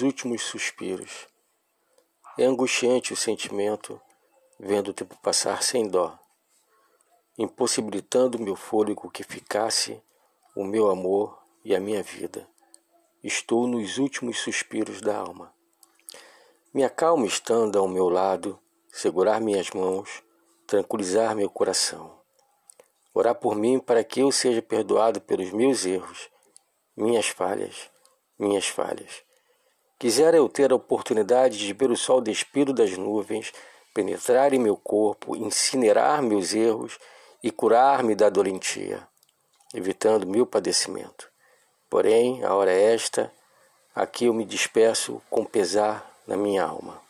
últimos suspiros. É angustiante o sentimento, vendo o tempo passar sem dó, impossibilitando meu fôlego que ficasse o meu amor e a minha vida. Estou nos últimos suspiros da alma. Me acalma estando ao meu lado, segurar minhas mãos, tranquilizar meu coração. Orar por mim para que eu seja perdoado pelos meus erros, minhas falhas, minhas falhas. Quisera eu ter a oportunidade de ver o sol despido das nuvens, penetrar em meu corpo, incinerar meus erros e curar-me da doentia, evitando meu padecimento. Porém, a hora é esta, aqui eu me despeço com pesar na minha alma.